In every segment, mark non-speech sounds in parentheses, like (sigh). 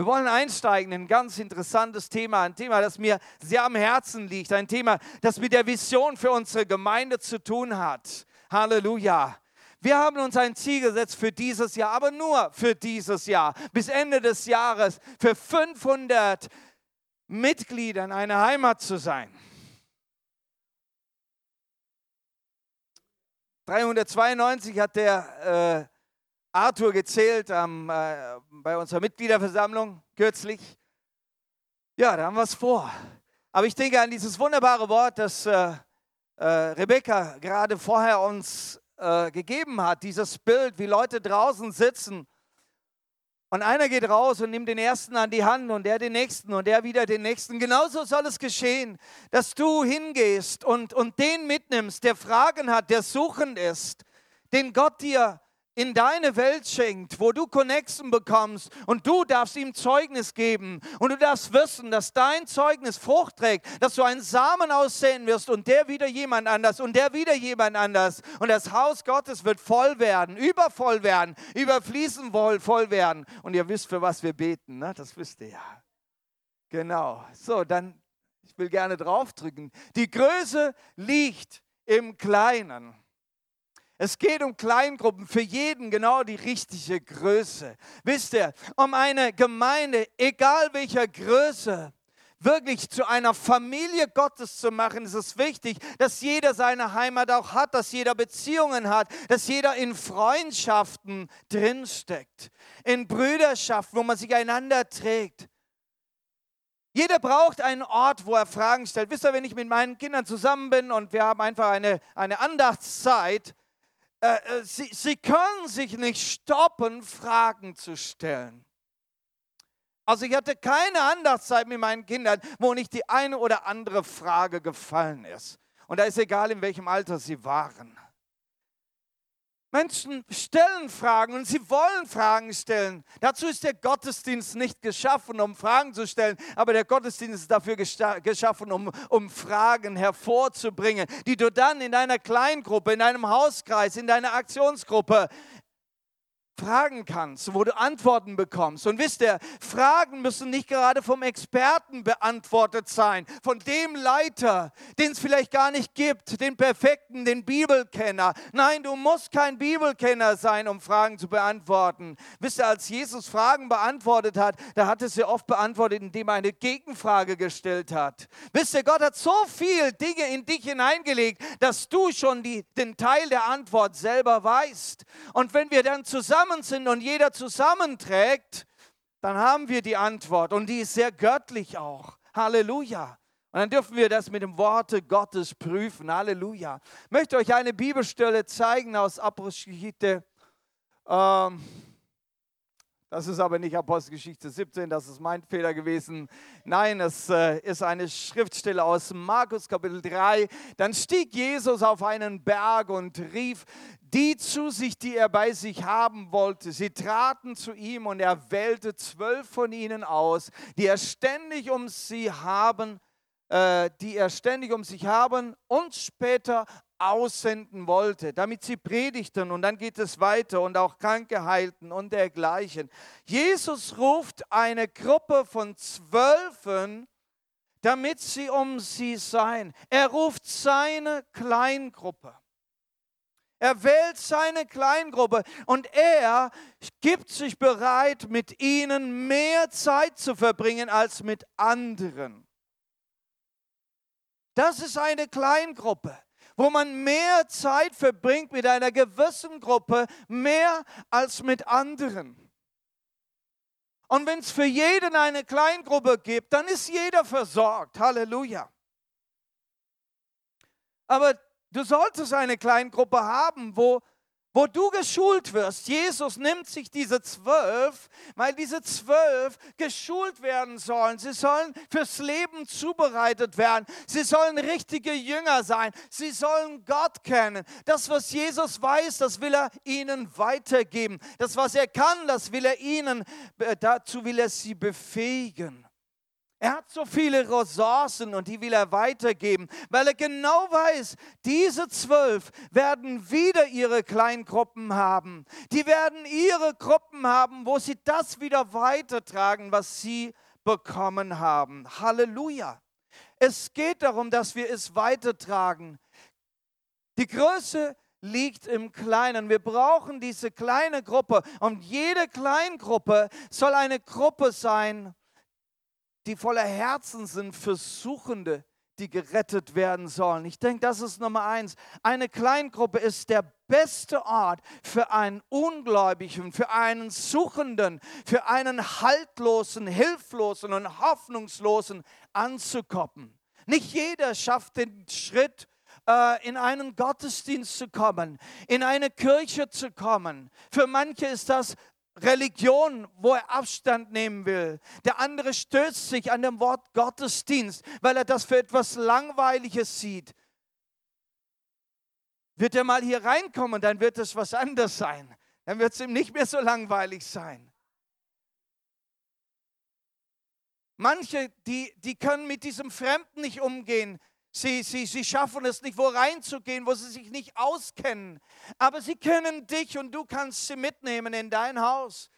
Wir wollen einsteigen in ein ganz interessantes Thema, ein Thema, das mir sehr am Herzen liegt, ein Thema, das mit der Vision für unsere Gemeinde zu tun hat. Halleluja. Wir haben uns ein Ziel gesetzt für dieses Jahr, aber nur für dieses Jahr, bis Ende des Jahres, für 500 Mitgliedern eine Heimat zu sein. 392 hat der äh, Arthur gezählt ähm, äh, bei unserer Mitgliederversammlung kürzlich. Ja, da haben wir es vor. Aber ich denke an dieses wunderbare Wort, das äh, äh, Rebecca gerade vorher uns äh, gegeben hat, dieses Bild, wie Leute draußen sitzen und einer geht raus und nimmt den ersten an die Hand und der den nächsten und der wieder den nächsten. Genauso soll es geschehen, dass du hingehst und, und den mitnimmst, der Fragen hat, der suchend ist, den Gott dir in deine Welt schenkt, wo du Connection bekommst und du darfst ihm Zeugnis geben und du darfst wissen, dass dein Zeugnis Frucht trägt, dass du einen Samen aussehen wirst und der wieder jemand anders und der wieder jemand anders und das Haus Gottes wird voll werden, übervoll werden, überfließen voll werden und ihr wisst, für was wir beten, ne? das wisst ihr ja. Genau, so, dann, ich will gerne draufdrücken. Die Größe liegt im Kleinen. Es geht um Kleingruppen, für jeden genau die richtige Größe. Wisst ihr, um eine Gemeinde, egal welcher Größe, wirklich zu einer Familie Gottes zu machen, ist es wichtig, dass jeder seine Heimat auch hat, dass jeder Beziehungen hat, dass jeder in Freundschaften drinsteckt, in Brüderschaften, wo man sich einander trägt. Jeder braucht einen Ort, wo er Fragen stellt. Wisst ihr, wenn ich mit meinen Kindern zusammen bin und wir haben einfach eine, eine Andachtszeit, äh, äh, sie, sie können sich nicht stoppen, Fragen zu stellen. Also ich hatte keine Andachtszeit mit meinen Kindern, wo nicht die eine oder andere Frage gefallen ist. Und da ist egal, in welchem Alter sie waren. Menschen stellen Fragen und sie wollen Fragen stellen. Dazu ist der Gottesdienst nicht geschaffen, um Fragen zu stellen, aber der Gottesdienst ist dafür geschaffen, um, um Fragen hervorzubringen, die du dann in deiner Kleingruppe, in deinem Hauskreis, in deiner Aktionsgruppe fragen kannst, wo du Antworten bekommst. Und wisst ihr, Fragen müssen nicht gerade vom Experten beantwortet sein, von dem Leiter, den es vielleicht gar nicht gibt, den Perfekten, den Bibelkenner. Nein, du musst kein Bibelkenner sein, um Fragen zu beantworten. Wisst ihr, als Jesus Fragen beantwortet hat, da hat er sie oft beantwortet, indem er eine Gegenfrage gestellt hat. Wisst ihr, Gott hat so viel Dinge in dich hineingelegt, dass du schon die, den Teil der Antwort selber weißt. Und wenn wir dann zusammen zusammen sind und jeder zusammenträgt, dann haben wir die Antwort und die ist sehr göttlich auch. Halleluja. Und dann dürfen wir das mit dem Worte Gottes prüfen. Halleluja. Ich möchte euch eine Bibelstelle zeigen aus Apostelgeschichte. Ähm, das ist aber nicht Apostelgeschichte 17, das ist mein Fehler gewesen. Nein, es äh, ist eine Schriftstelle aus Markus Kapitel 3. Dann stieg Jesus auf einen Berg und rief die zu sich, die er bei sich haben wollte. Sie traten zu ihm und er wählte zwölf von ihnen aus, die er ständig um sie haben, äh, die er ständig um sich haben und später aussenden wollte, damit sie predigten und dann geht es weiter und auch Kranke heilten und dergleichen. Jesus ruft eine Gruppe von Zwölfen, damit sie um sie seien. Er ruft seine Kleingruppe. Er wählt seine Kleingruppe und er gibt sich bereit, mit ihnen mehr Zeit zu verbringen als mit anderen. Das ist eine Kleingruppe wo man mehr Zeit verbringt mit einer gewissen Gruppe, mehr als mit anderen. Und wenn es für jeden eine Kleingruppe gibt, dann ist jeder versorgt. Halleluja. Aber du solltest eine Kleingruppe haben, wo wo du geschult wirst. Jesus nimmt sich diese zwölf, weil diese zwölf geschult werden sollen. Sie sollen fürs Leben zubereitet werden. Sie sollen richtige Jünger sein. Sie sollen Gott kennen. Das, was Jesus weiß, das will er ihnen weitergeben. Das, was er kann, das will er ihnen, äh, dazu will er sie befähigen. Er hat so viele Ressourcen und die will er weitergeben, weil er genau weiß, diese zwölf werden wieder ihre Kleingruppen haben. Die werden ihre Gruppen haben, wo sie das wieder weitertragen, was sie bekommen haben. Halleluja. Es geht darum, dass wir es weitertragen. Die Größe liegt im Kleinen. Wir brauchen diese kleine Gruppe und jede Kleingruppe soll eine Gruppe sein, die voller Herzen sind für Suchende, die gerettet werden sollen. Ich denke, das ist Nummer eins. Eine Kleingruppe ist der beste Ort für einen Ungläubigen, für einen Suchenden, für einen Haltlosen, Hilflosen und Hoffnungslosen anzukommen. Nicht jeder schafft den Schritt, äh, in einen Gottesdienst zu kommen, in eine Kirche zu kommen. Für manche ist das Religion, wo er Abstand nehmen will. Der andere stößt sich an dem Wort Gottesdienst, weil er das für etwas Langweiliges sieht. Wird er mal hier reinkommen, dann wird es was anderes sein. Dann wird es ihm nicht mehr so langweilig sein. Manche, die, die können mit diesem Fremden nicht umgehen. Sie, sie, sie schaffen es nicht, wo reinzugehen, wo sie sich nicht auskennen. Aber sie kennen dich und du kannst sie mitnehmen in dein Haus.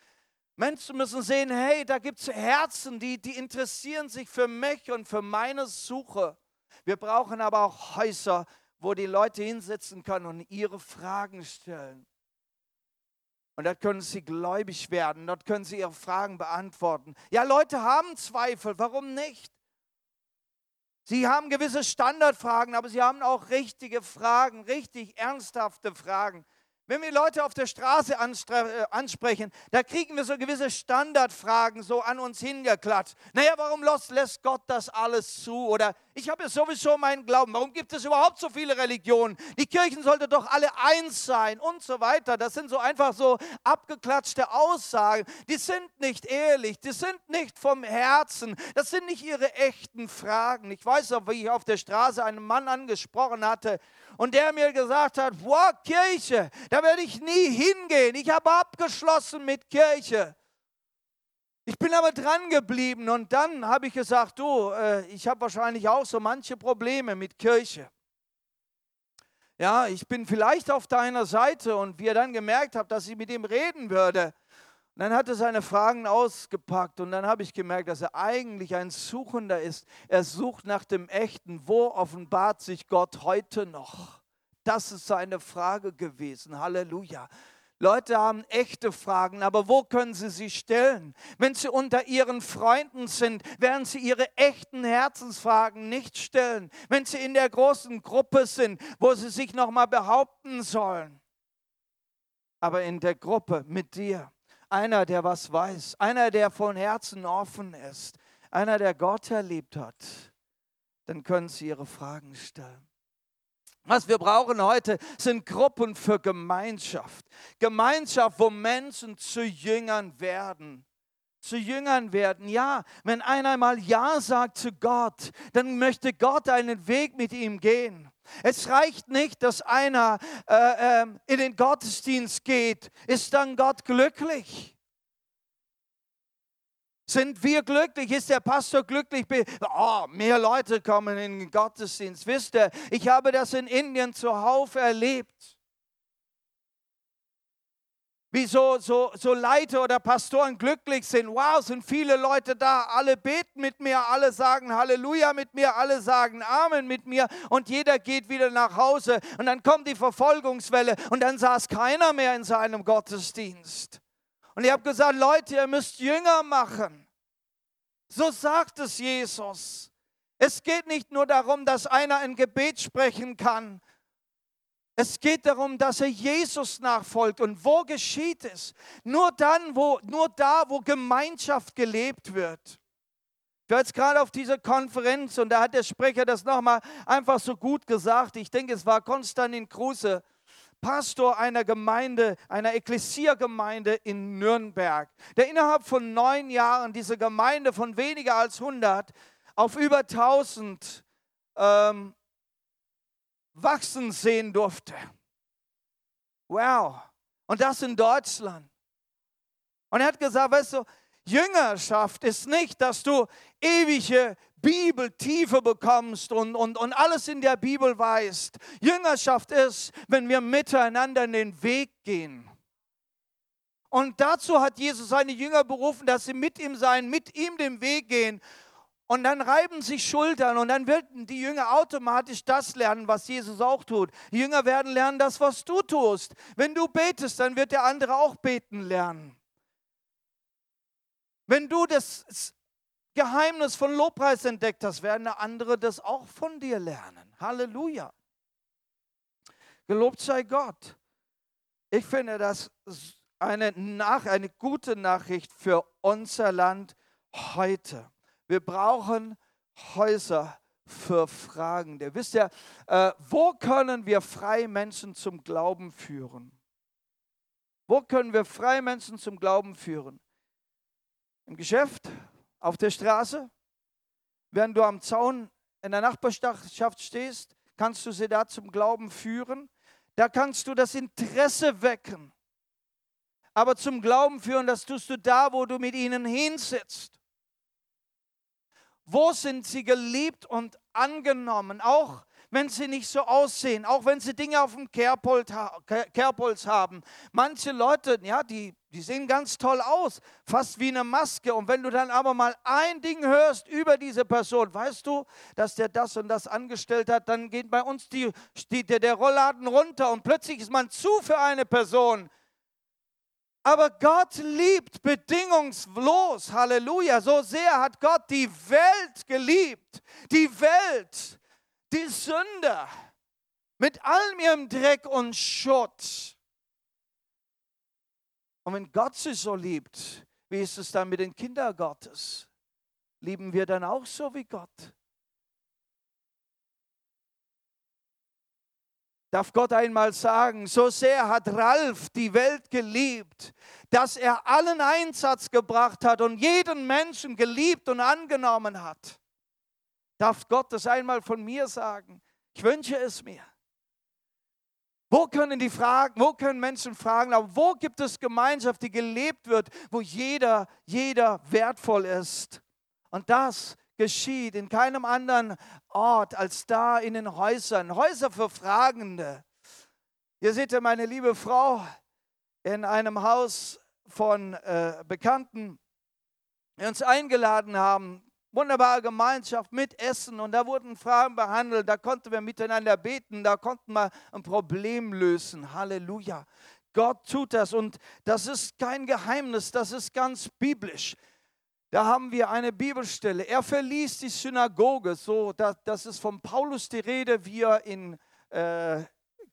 Menschen müssen sehen, hey, da gibt es Herzen, die, die interessieren sich für mich und für meine Suche. Wir brauchen aber auch Häuser, wo die Leute hinsetzen können und ihre Fragen stellen. Und dort können sie gläubig werden, dort können sie ihre Fragen beantworten. Ja, Leute haben Zweifel, warum nicht? Sie haben gewisse Standardfragen, aber sie haben auch richtige Fragen, richtig ernsthafte Fragen. Wenn wir Leute auf der Straße äh, ansprechen, da kriegen wir so gewisse Standardfragen so an uns hingeklatscht. Naja, warum lässt Gott das alles zu? Oder ich habe ja sowieso meinen Glauben. Warum gibt es überhaupt so viele Religionen? Die Kirchen sollten doch alle eins sein und so weiter. Das sind so einfach so abgeklatschte Aussagen. Die sind nicht ehrlich, die sind nicht vom Herzen. Das sind nicht ihre echten Fragen. Ich weiß noch, wie ich auf der Straße einen Mann angesprochen hatte und der mir gesagt hat, boah, Kirche, da werde ich nie hingehen. Ich habe abgeschlossen mit Kirche. Ich bin aber dran geblieben und dann habe ich gesagt, du, äh, ich habe wahrscheinlich auch so manche Probleme mit Kirche. Ja, ich bin vielleicht auf deiner Seite und wie er dann gemerkt hat, dass ich mit ihm reden würde. Und dann hat er seine Fragen ausgepackt und dann habe ich gemerkt, dass er eigentlich ein Suchender ist. Er sucht nach dem Echten. Wo offenbart sich Gott heute noch? Das ist seine Frage gewesen. Halleluja. Leute haben echte Fragen, aber wo können sie sie stellen? Wenn sie unter ihren Freunden sind, werden sie ihre echten Herzensfragen nicht stellen. Wenn sie in der großen Gruppe sind, wo sie sich nochmal behaupten sollen. Aber in der Gruppe mit dir, einer, der was weiß, einer, der von Herzen offen ist, einer, der Gott erlebt hat, dann können sie ihre Fragen stellen. Was wir brauchen heute sind Gruppen für Gemeinschaft. Gemeinschaft, wo Menschen zu Jüngern werden. Zu Jüngern werden. Ja, wenn einer mal Ja sagt zu Gott, dann möchte Gott einen Weg mit ihm gehen. Es reicht nicht, dass einer äh, äh, in den Gottesdienst geht. Ist dann Gott glücklich? Sind wir glücklich? Ist der Pastor glücklich? Oh, mehr Leute kommen in den Gottesdienst. Wisst ihr, ich habe das in Indien zuhauf erlebt. Wie so, so, so Leiter oder Pastoren glücklich sind. Wow, sind viele Leute da. Alle beten mit mir, alle sagen Halleluja mit mir, alle sagen Amen mit mir und jeder geht wieder nach Hause. Und dann kommt die Verfolgungswelle und dann saß keiner mehr in seinem Gottesdienst. Und ich habe gesagt, Leute, ihr müsst Jünger machen. So sagt es Jesus. Es geht nicht nur darum, dass einer ein Gebet sprechen kann. Es geht darum, dass er Jesus nachfolgt. Und wo geschieht es? Nur dann, wo, nur da, wo Gemeinschaft gelebt wird. Ich war jetzt gerade auf dieser Konferenz und da hat der Sprecher das nochmal einfach so gut gesagt. Ich denke, es war Konstantin Kruse. Pastor einer Gemeinde, einer Ekklesiergemeinde in Nürnberg, der innerhalb von neun Jahren diese Gemeinde von weniger als 100 auf über 1000 ähm, wachsen sehen durfte. Wow. Und das in Deutschland. Und er hat gesagt, weißt du, Jüngerschaft ist nicht, dass du ewige Bibeltiefe bekommst und, und, und alles in der Bibel weißt. Jüngerschaft ist, wenn wir miteinander in den Weg gehen. Und dazu hat Jesus seine Jünger berufen, dass sie mit ihm sein, mit ihm den Weg gehen. Und dann reiben sich Schultern und dann werden die Jünger automatisch das lernen, was Jesus auch tut. Die Jünger werden lernen das, was du tust. Wenn du betest, dann wird der andere auch beten lernen. Wenn du das Geheimnis von Lobpreis entdeckt hast, werden andere das auch von dir lernen. Halleluja. Gelobt sei Gott. Ich finde das eine, nach, eine gute Nachricht für unser Land heute. Wir brauchen Häuser für Fragende. Wisst ihr, äh, wo können wir freie Menschen zum Glauben führen? Wo können wir freie Menschen zum Glauben führen? Im Geschäft, auf der Straße, während du am Zaun in der Nachbarschaft stehst, kannst du sie da zum Glauben führen. Da kannst du das Interesse wecken. Aber zum Glauben führen, das tust du da, wo du mit ihnen hinsitzt. Wo sind sie geliebt und angenommen? Auch wenn sie nicht so aussehen, auch wenn sie Dinge auf dem Kerbholz haben. Manche Leute, ja, die, die sehen ganz toll aus, fast wie eine Maske. Und wenn du dann aber mal ein Ding hörst über diese Person, weißt du, dass der das und das angestellt hat, dann geht bei uns die, die, der, Rollladen runter und plötzlich ist man zu für eine Person. Aber Gott liebt bedingungslos. Halleluja. So sehr hat Gott die Welt geliebt. Die Welt die Sünder mit allem ihrem Dreck und Schutt. Und wenn Gott sie so liebt, wie ist es dann mit den Kindern Gottes? Lieben wir dann auch so wie Gott? Darf Gott einmal sagen, so sehr hat Ralf die Welt geliebt, dass er allen Einsatz gebracht hat und jeden Menschen geliebt und angenommen hat. Darf Gott das einmal von mir sagen? Ich wünsche es mir. Wo können die fragen, wo können Menschen fragen, aber wo gibt es Gemeinschaft, die gelebt wird, wo jeder, jeder wertvoll ist? Und das geschieht in keinem anderen Ort als da in den Häusern. Häuser für Fragende. Hier seht ihr meine liebe Frau in einem Haus von äh, Bekannten, die uns eingeladen haben, wunderbare Gemeinschaft mit Essen und da wurden Fragen behandelt, da konnten wir miteinander beten, da konnten wir ein Problem lösen. Halleluja. Gott tut das und das ist kein Geheimnis, das ist ganz biblisch. Da haben wir eine Bibelstelle. Er verließ die Synagoge, so das, das ist von Paulus die Rede, wie er in äh,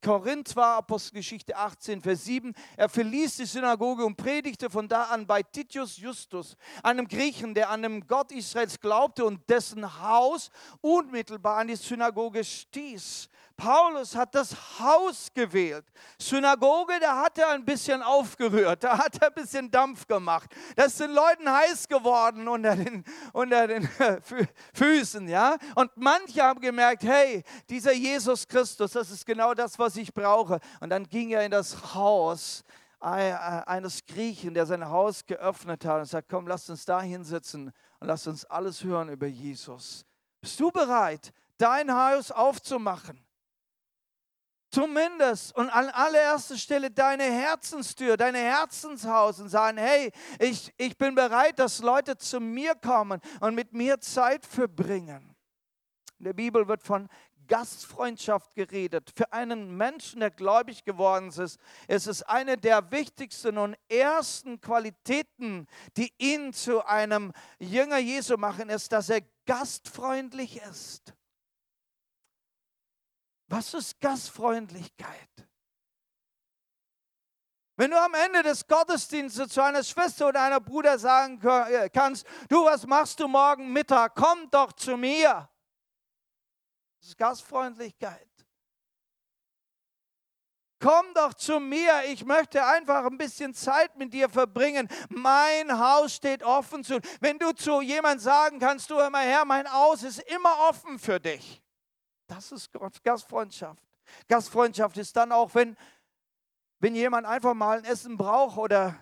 Korinth war, Apostelgeschichte 18, Vers 7. Er verließ die Synagoge und predigte von da an bei Titius Justus, einem Griechen, der an den Gott Israels glaubte und dessen Haus unmittelbar an die Synagoge stieß. Paulus hat das Haus gewählt. Synagoge, da hat er ein bisschen aufgerührt, da hat er ein bisschen Dampf gemacht. Das den Leuten heiß geworden unter den, unter den (laughs) Füßen, ja. Und manche haben gemerkt, hey, dieser Jesus Christus, das ist genau das, was ich brauche. Und dann ging er in das Haus eines Griechen, der sein Haus geöffnet hat und sagt, komm, lass uns da hinsitzen und lass uns alles hören über Jesus. Bist du bereit, dein Haus aufzumachen? Zumindest und an allererster Stelle deine Herzenstür, deine Herzenshaus und sagen, hey, ich, ich bin bereit, dass Leute zu mir kommen und mit mir Zeit verbringen. In der Bibel wird von Gastfreundschaft geredet. Für einen Menschen, der gläubig geworden ist, ist es eine der wichtigsten und ersten Qualitäten, die ihn zu einem Jünger Jesu machen, ist, dass er gastfreundlich ist. Was ist Gastfreundlichkeit? Wenn du am Ende des Gottesdienstes zu einer Schwester oder einer Bruder sagen äh, kannst, du, was machst du morgen Mittag? Komm doch zu mir. Das ist Gastfreundlichkeit. Komm doch zu mir, ich möchte einfach ein bisschen Zeit mit dir verbringen. Mein Haus steht offen zu. Wenn du zu jemandem sagen kannst, du mal her, mein Haus ist immer offen für dich. Das ist Gastfreundschaft. Gastfreundschaft ist dann auch, wenn, wenn jemand einfach mal ein Essen braucht oder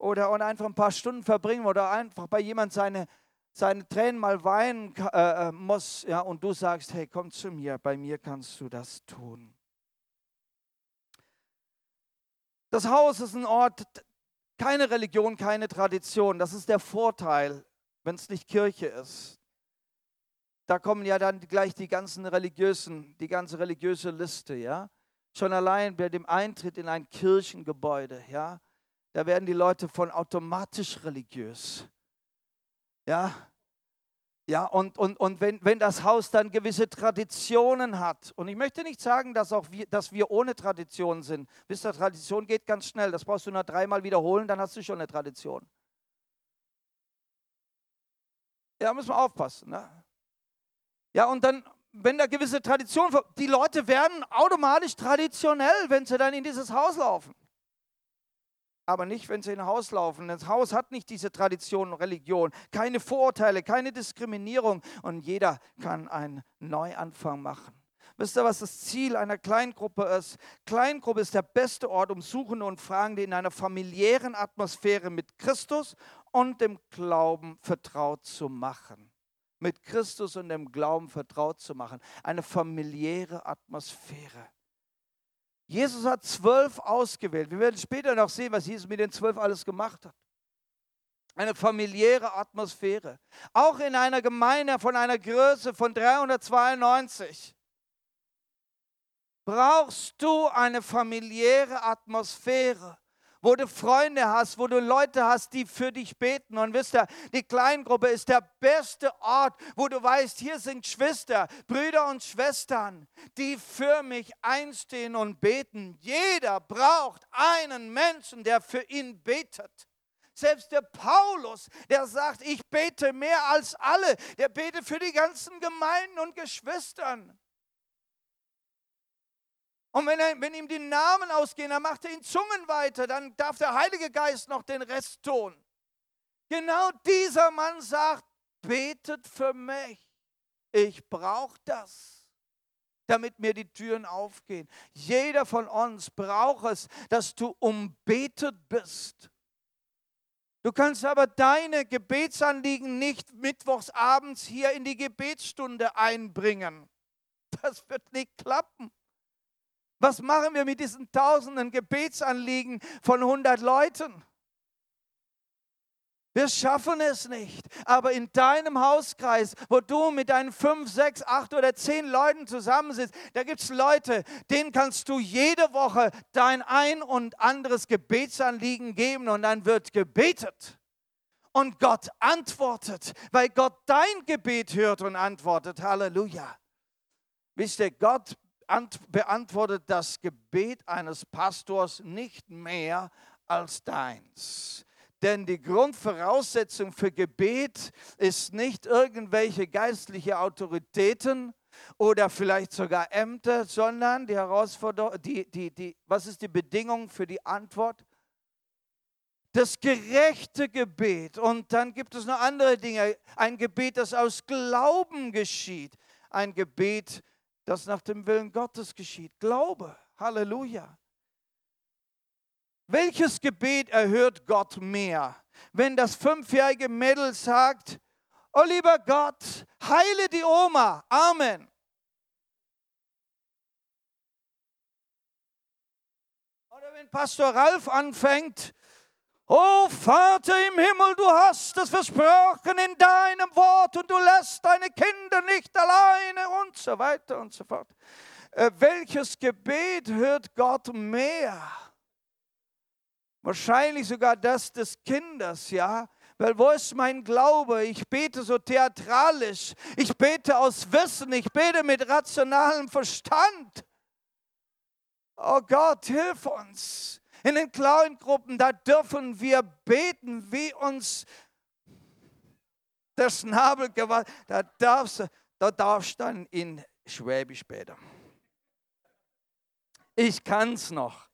oder und einfach ein paar Stunden verbringen oder einfach bei jemand seine, seine Tränen mal weinen äh, äh, muss, ja, und du sagst, hey, komm zu mir, bei mir kannst du das tun. Das Haus ist ein Ort, keine Religion, keine Tradition. Das ist der Vorteil, wenn es nicht Kirche ist. Da kommen ja dann gleich die ganzen religiösen, die ganze religiöse Liste, ja. Schon allein bei dem Eintritt in ein Kirchengebäude, ja, da werden die Leute von automatisch religiös. Ja, ja und, und, und wenn, wenn das Haus dann gewisse Traditionen hat, und ich möchte nicht sagen, dass, auch wir, dass wir ohne Tradition sind. Wisst ihr, Tradition geht ganz schnell, das brauchst du nur dreimal wiederholen, dann hast du schon eine Tradition. Ja, müssen wir aufpassen. Ne? Ja, und dann, wenn da gewisse Traditionen, die Leute werden automatisch traditionell, wenn sie dann in dieses Haus laufen aber nicht, wenn sie in ein Haus laufen. Das Haus hat nicht diese Tradition und Religion, keine Vorurteile, keine Diskriminierung und jeder kann einen Neuanfang machen. Wisst ihr, was das Ziel einer Kleingruppe ist? Kleingruppe ist der beste Ort, um Suchende und Fragende in einer familiären Atmosphäre mit Christus und dem Glauben vertraut zu machen. Mit Christus und dem Glauben vertraut zu machen. Eine familiäre Atmosphäre. Jesus hat zwölf ausgewählt. Wir werden später noch sehen, was Jesus mit den zwölf alles gemacht hat. Eine familiäre Atmosphäre. Auch in einer Gemeinde von einer Größe von 392 brauchst du eine familiäre Atmosphäre wo du Freunde hast, wo du Leute hast, die für dich beten. Und wisst ihr, die Kleingruppe ist der beste Ort, wo du weißt, hier sind Geschwister, Brüder und Schwestern, die für mich einstehen und beten. Jeder braucht einen Menschen, der für ihn betet. Selbst der Paulus, der sagt, ich bete mehr als alle, der betet für die ganzen Gemeinden und Geschwistern. Und wenn, er, wenn ihm die Namen ausgehen, dann macht er in Zungen weiter, dann darf der Heilige Geist noch den Rest tun. Genau dieser Mann sagt, betet für mich. Ich brauche das, damit mir die Türen aufgehen. Jeder von uns braucht es, dass du umbetet bist. Du kannst aber deine Gebetsanliegen nicht mittwochsabends hier in die Gebetsstunde einbringen. Das wird nicht klappen. Was machen wir mit diesen tausenden Gebetsanliegen von 100 Leuten? Wir schaffen es nicht. Aber in deinem Hauskreis, wo du mit deinen fünf, sechs, acht oder zehn Leuten zusammensitzt, da gibt es Leute, denen kannst du jede Woche dein ein und anderes Gebetsanliegen geben und dann wird gebetet. Und Gott antwortet, weil Gott dein Gebet hört und antwortet. Halleluja. Wisst ihr, Gott beantwortet das Gebet eines Pastors nicht mehr als deins. Denn die Grundvoraussetzung für Gebet ist nicht irgendwelche geistliche Autoritäten oder vielleicht sogar Ämter, sondern die Herausforderung, die, die, die, was ist die Bedingung für die Antwort? Das gerechte Gebet. Und dann gibt es noch andere Dinge. Ein Gebet, das aus Glauben geschieht. Ein Gebet, das nach dem Willen Gottes geschieht. Glaube. Halleluja. Welches Gebet erhört Gott mehr? Wenn das fünfjährige Mädel sagt, oh lieber Gott, heile die Oma. Amen. Oder wenn Pastor Ralf anfängt, Oh Vater im Himmel, du hast es versprochen in deinem Wort und du lässt deine Kinder nicht alleine und so weiter und so fort. Äh, welches Gebet hört Gott mehr? Wahrscheinlich sogar das des Kindes, ja. Weil wo ist mein Glaube? Ich bete so theatralisch. Ich bete aus Wissen. Ich bete mit rationalem Verstand. Oh Gott, hilf uns. In den kleinen Gruppen, da dürfen wir beten, wie uns der Schnabel gewalt. Da darfst, da darfst dann in Schwäbisch beten. Ich kann es noch.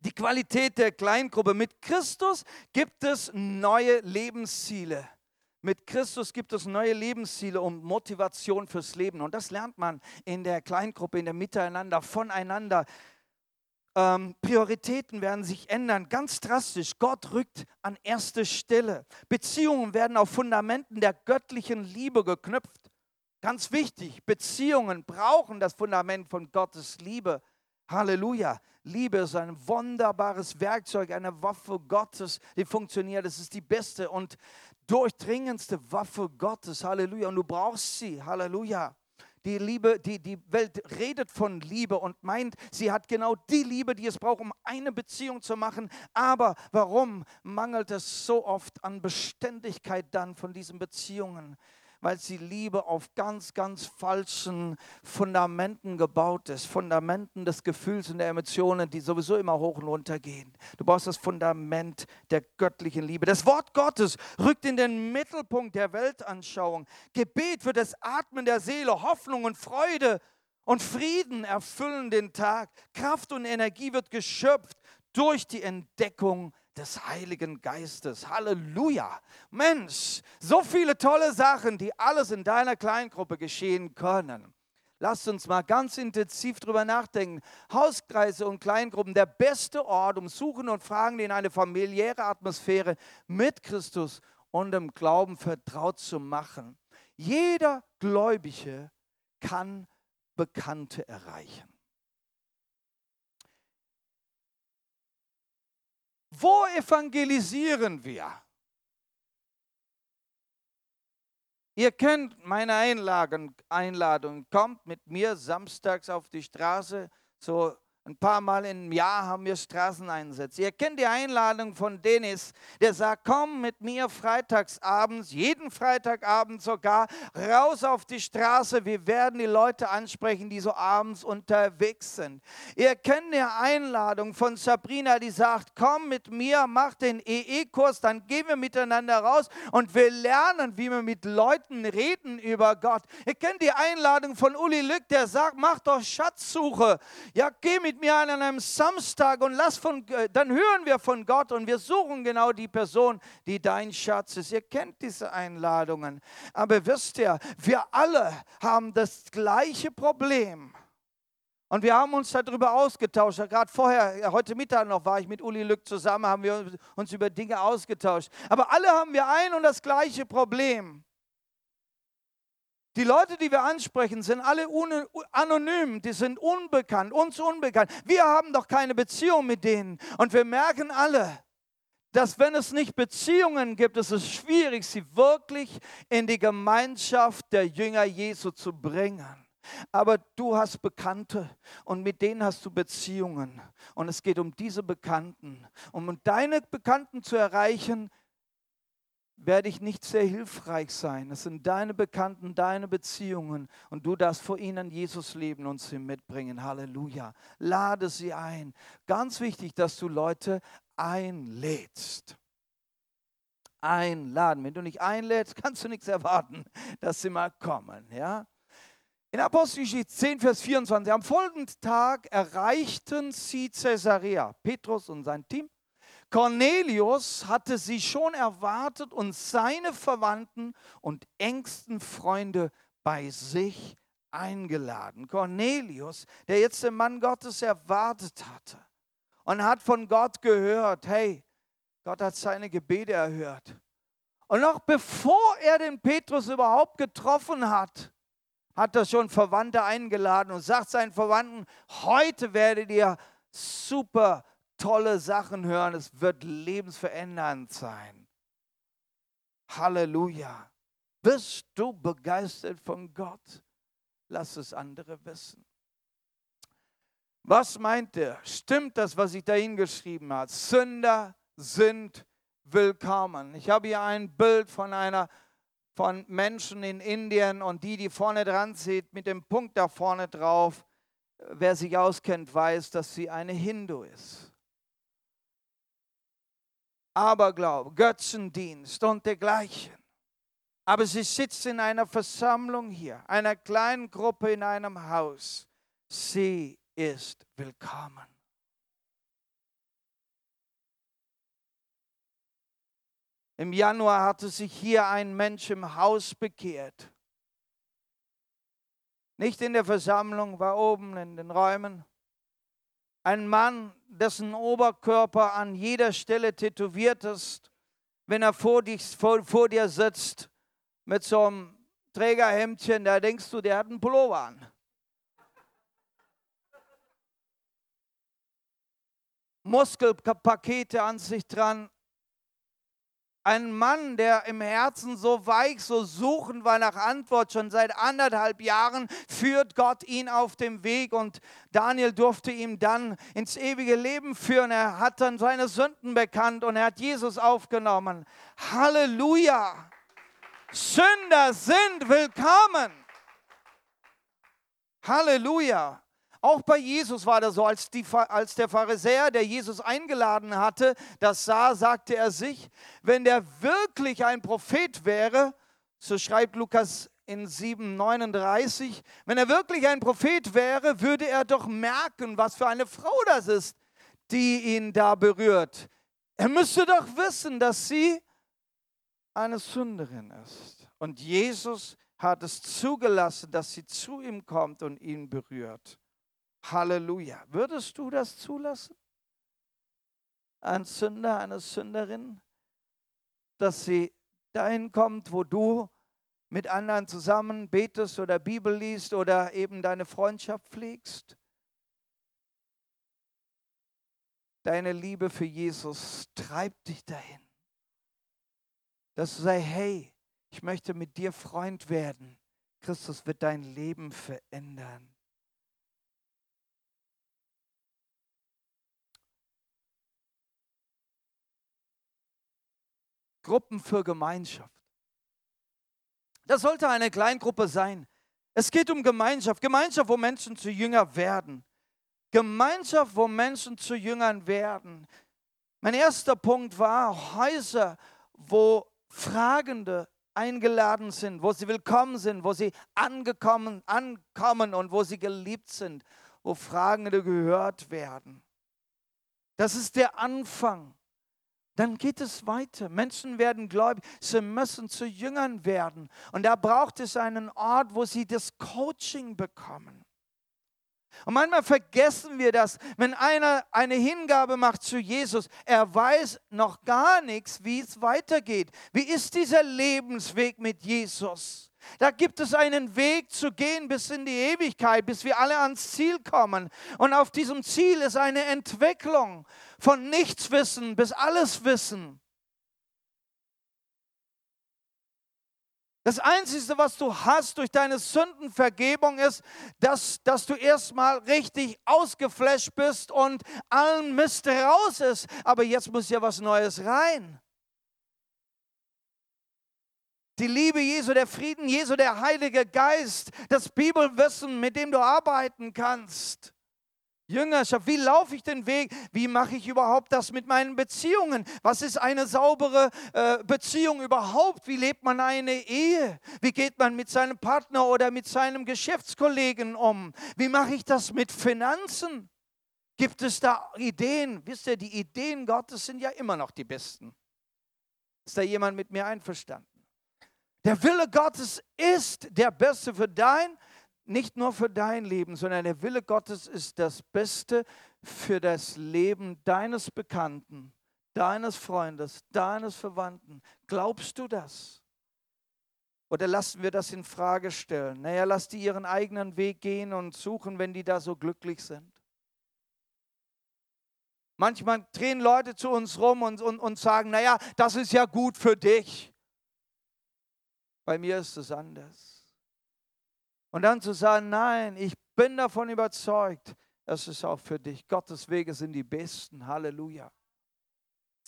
Die Qualität der Kleingruppe. Mit Christus gibt es neue Lebensziele. Mit Christus gibt es neue Lebensziele und Motivation fürs Leben. Und das lernt man in der Kleingruppe, in der Miteinander, voneinander. Ähm, Prioritäten werden sich ändern, ganz drastisch. Gott rückt an erste Stelle. Beziehungen werden auf Fundamenten der göttlichen Liebe geknüpft. Ganz wichtig, Beziehungen brauchen das Fundament von Gottes Liebe. Halleluja. Liebe ist ein wunderbares Werkzeug, eine Waffe Gottes, die funktioniert. Es ist die beste und durchdringendste Waffe Gottes. Halleluja. Und du brauchst sie. Halleluja. Die Liebe, die, die Welt redet von Liebe und meint, sie hat genau die Liebe, die es braucht, um eine Beziehung zu machen. Aber warum mangelt es so oft an Beständigkeit dann von diesen Beziehungen? Weil sie Liebe auf ganz, ganz falschen Fundamenten gebaut ist. Fundamenten des Gefühls und der Emotionen, die sowieso immer hoch und runter gehen. Du brauchst das Fundament der göttlichen Liebe. Das Wort Gottes rückt in den Mittelpunkt der Weltanschauung. Gebet für das Atmen der Seele, Hoffnung und Freude und Frieden erfüllen den Tag. Kraft und Energie wird geschöpft durch die Entdeckung des Heiligen Geistes. Halleluja. Mensch, so viele tolle Sachen, die alles in deiner Kleingruppe geschehen können. Lasst uns mal ganz intensiv drüber nachdenken. Hauskreise und Kleingruppen, der beste Ort, um Suchen und Fragen in eine familiäre Atmosphäre mit Christus und dem Glauben vertraut zu machen. Jeder Gläubige kann Bekannte erreichen. Wo evangelisieren wir? Ihr kennt meine Einladung. Kommt mit mir samstags auf die Straße, so ein paar Mal im Jahr haben wir Straßeneinsätze. Ihr kennt die Einladung von Dennis, der sagt, komm mit mir freitagsabends, jeden Freitagabend sogar, raus auf die Straße. Wir werden die Leute ansprechen, die so abends unterwegs sind. Ihr kennt die Einladung von Sabrina, die sagt, komm mit mir, mach den EE-Kurs, dann gehen wir miteinander raus und wir lernen, wie wir mit Leuten reden über Gott. Ihr kennt die Einladung von Uli Lück, der sagt, mach doch Schatzsuche. Ja, geh mit mit mir an einem Samstag und lass von, äh, dann hören wir von Gott und wir suchen genau die Person, die dein Schatz ist. Ihr kennt diese Einladungen. Aber wisst ihr, wir alle haben das gleiche Problem. Und wir haben uns darüber ausgetauscht. Gerade vorher, heute Mittag noch war ich mit Uli Lück zusammen, haben wir uns über Dinge ausgetauscht. Aber alle haben wir ein und das gleiche Problem. Die Leute, die wir ansprechen, sind alle anonym, die sind unbekannt, uns unbekannt. Wir haben doch keine Beziehung mit denen. Und wir merken alle, dass wenn es nicht Beziehungen gibt, ist es schwierig, sie wirklich in die Gemeinschaft der Jünger Jesu zu bringen. Aber du hast Bekannte und mit denen hast du Beziehungen. Und es geht um diese Bekannten. Um deine Bekannten zu erreichen, werde ich nicht sehr hilfreich sein. Es sind deine Bekannten, deine Beziehungen und du darfst vor ihnen Jesus leben und sie mitbringen. Halleluja. Lade sie ein. Ganz wichtig, dass du Leute einlädst. Einladen. Wenn du nicht einlädst, (laughs) kannst du nichts erwarten, dass sie mal kommen. Ja? In Apostelgeschichte 10, Vers 24, am folgenden Tag erreichten sie Caesarea, Petrus und sein Team. Cornelius hatte sie schon erwartet und seine Verwandten und engsten Freunde bei sich eingeladen. Cornelius, der jetzt den Mann Gottes erwartet hatte und hat von Gott gehört, hey, Gott hat seine Gebete erhört. Und noch bevor er den Petrus überhaupt getroffen hat, hat er schon Verwandte eingeladen und sagt seinen Verwandten, heute werdet ihr super tolle Sachen hören. Es wird lebensverändernd sein. Halleluja. Bist du begeistert von Gott? Lass es andere wissen. Was meint er? Stimmt das, was ich da hingeschrieben habe? Sünder sind willkommen. Ich habe hier ein Bild von einer von Menschen in Indien und die, die vorne dran sieht, mit dem Punkt da vorne drauf. Wer sich auskennt, weiß, dass sie eine Hindu ist. Aberglaube, Götzendienst und dergleichen. Aber sie sitzt in einer Versammlung hier, einer kleinen Gruppe in einem Haus. Sie ist willkommen. Im Januar hatte sich hier ein Mensch im Haus bekehrt. Nicht in der Versammlung, war oben in den Räumen. Ein Mann, dessen Oberkörper an jeder Stelle tätowiert ist, wenn er vor, dich, vor, vor dir sitzt mit so einem Trägerhemdchen, da denkst du, der hat einen Pullover an. Muskelpakete an sich dran. Ein Mann, der im Herzen so weich, so suchend war nach Antwort, schon seit anderthalb Jahren führt Gott ihn auf dem Weg und Daniel durfte ihn dann ins ewige Leben führen. Er hat dann seine Sünden bekannt und er hat Jesus aufgenommen. Halleluja! Sünder sind willkommen. Halleluja. Auch bei Jesus war das so, als, die, als der Pharisäer, der Jesus eingeladen hatte, das sah, sagte er sich, wenn der wirklich ein Prophet wäre, so schreibt Lukas in 7,39, wenn er wirklich ein Prophet wäre, würde er doch merken, was für eine Frau das ist, die ihn da berührt. Er müsste doch wissen, dass sie eine Sünderin ist. Und Jesus hat es zugelassen, dass sie zu ihm kommt und ihn berührt. Halleluja. Würdest du das zulassen? Ein Sünder, eine Sünderin, dass sie dahin kommt, wo du mit anderen zusammen betest oder Bibel liest oder eben deine Freundschaft pflegst? Deine Liebe für Jesus treibt dich dahin. Dass du sagst, hey, ich möchte mit dir Freund werden. Christus wird dein Leben verändern. Gruppen für Gemeinschaft. Das sollte eine Kleingruppe sein. Es geht um Gemeinschaft. Gemeinschaft, wo Menschen zu Jünger werden. Gemeinschaft, wo Menschen zu Jüngern werden. Mein erster Punkt war Häuser, wo Fragende eingeladen sind, wo sie willkommen sind, wo sie angekommen, ankommen und wo sie geliebt sind, wo Fragende gehört werden. Das ist der Anfang dann geht es weiter. Menschen werden gläubig. Sie müssen zu Jüngern werden. Und da braucht es einen Ort, wo sie das Coaching bekommen. Und manchmal vergessen wir das, wenn einer eine Hingabe macht zu Jesus, er weiß noch gar nichts, wie es weitergeht. Wie ist dieser Lebensweg mit Jesus? Da gibt es einen Weg zu gehen bis in die Ewigkeit, bis wir alle ans Ziel kommen. Und auf diesem Ziel ist eine Entwicklung von Nichtswissen bis Alleswissen. Das Einzige, was du hast durch deine Sündenvergebung, ist, dass, dass du erstmal richtig ausgeflasht bist und allen Mist raus ist. Aber jetzt muss ja was Neues rein die Liebe Jesu, der Frieden Jesu, der Heilige Geist, das Bibelwissen, mit dem du arbeiten kannst. Jüngerschaft, wie laufe ich den Weg? Wie mache ich überhaupt das mit meinen Beziehungen? Was ist eine saubere äh, Beziehung überhaupt? Wie lebt man eine Ehe? Wie geht man mit seinem Partner oder mit seinem Geschäftskollegen um? Wie mache ich das mit Finanzen? Gibt es da Ideen? Wisst ihr, die Ideen Gottes sind ja immer noch die besten. Ist da jemand mit mir einverstanden? Der Wille Gottes ist der beste für dein, nicht nur für dein Leben, sondern der Wille Gottes ist das Beste für das Leben deines Bekannten, deines Freundes, deines Verwandten. Glaubst du das? Oder lassen wir das in Frage stellen? Naja, lass die ihren eigenen Weg gehen und suchen, wenn die da so glücklich sind. Manchmal drehen Leute zu uns rum und, und, und sagen, naja, das ist ja gut für dich. Bei mir ist es anders. Und dann zu sagen, nein, ich bin davon überzeugt, es ist auch für dich. Gottes Wege sind die besten. Halleluja.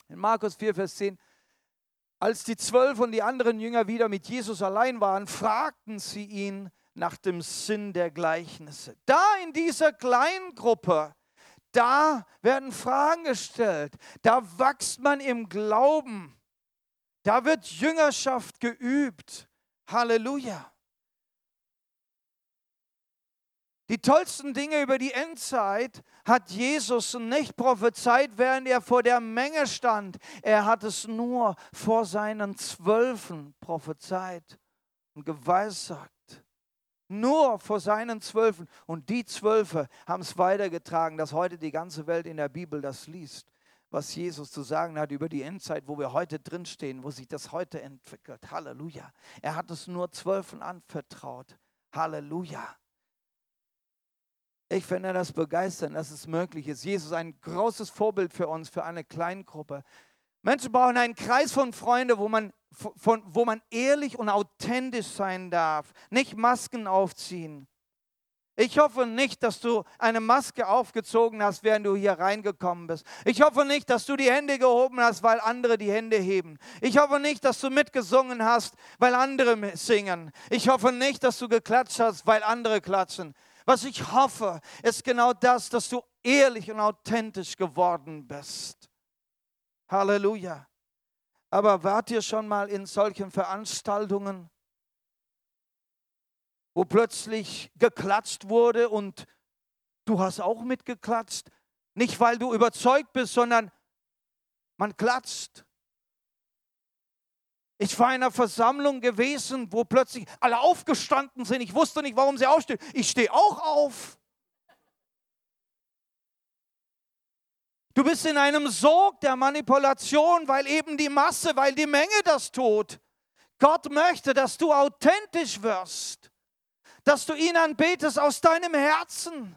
In Markus 4, Vers 10, als die zwölf und die anderen Jünger wieder mit Jesus allein waren, fragten sie ihn nach dem Sinn der Gleichnisse. Da in dieser kleinen Gruppe, da werden Fragen gestellt. Da wächst man im Glauben. Da wird Jüngerschaft geübt. Halleluja. Die tollsten Dinge über die Endzeit hat Jesus nicht prophezeit, während er vor der Menge stand. Er hat es nur vor seinen Zwölfen prophezeit und geweissagt. Nur vor seinen Zwölfen. Und die Zwölfe haben es weitergetragen, dass heute die ganze Welt in der Bibel das liest, was Jesus zu sagen hat über die Endzeit, wo wir heute drinstehen, wo sich das heute entwickelt. Halleluja. Er hat es nur Zwölfen anvertraut. Halleluja. Ich finde das begeisternd, dass es möglich ist. Jesus ist ein großes Vorbild für uns, für eine Kleingruppe. Menschen brauchen einen Kreis von Freunden, wo man, von, wo man ehrlich und authentisch sein darf, nicht Masken aufziehen. Ich hoffe nicht, dass du eine Maske aufgezogen hast, während du hier reingekommen bist. Ich hoffe nicht, dass du die Hände gehoben hast, weil andere die Hände heben. Ich hoffe nicht, dass du mitgesungen hast, weil andere singen. Ich hoffe nicht, dass du geklatscht hast, weil andere klatschen. Was ich hoffe, ist genau das, dass du ehrlich und authentisch geworden bist. Halleluja. Aber wart ihr schon mal in solchen Veranstaltungen, wo plötzlich geklatscht wurde und du hast auch mitgeklatscht? Nicht weil du überzeugt bist, sondern man klatscht. Ich war in einer Versammlung gewesen, wo plötzlich alle aufgestanden sind. Ich wusste nicht, warum sie aufstehen. Ich stehe auch auf. Du bist in einem Sog der Manipulation, weil eben die Masse, weil die Menge das tut. Gott möchte, dass du authentisch wirst, dass du ihn anbetest aus deinem Herzen,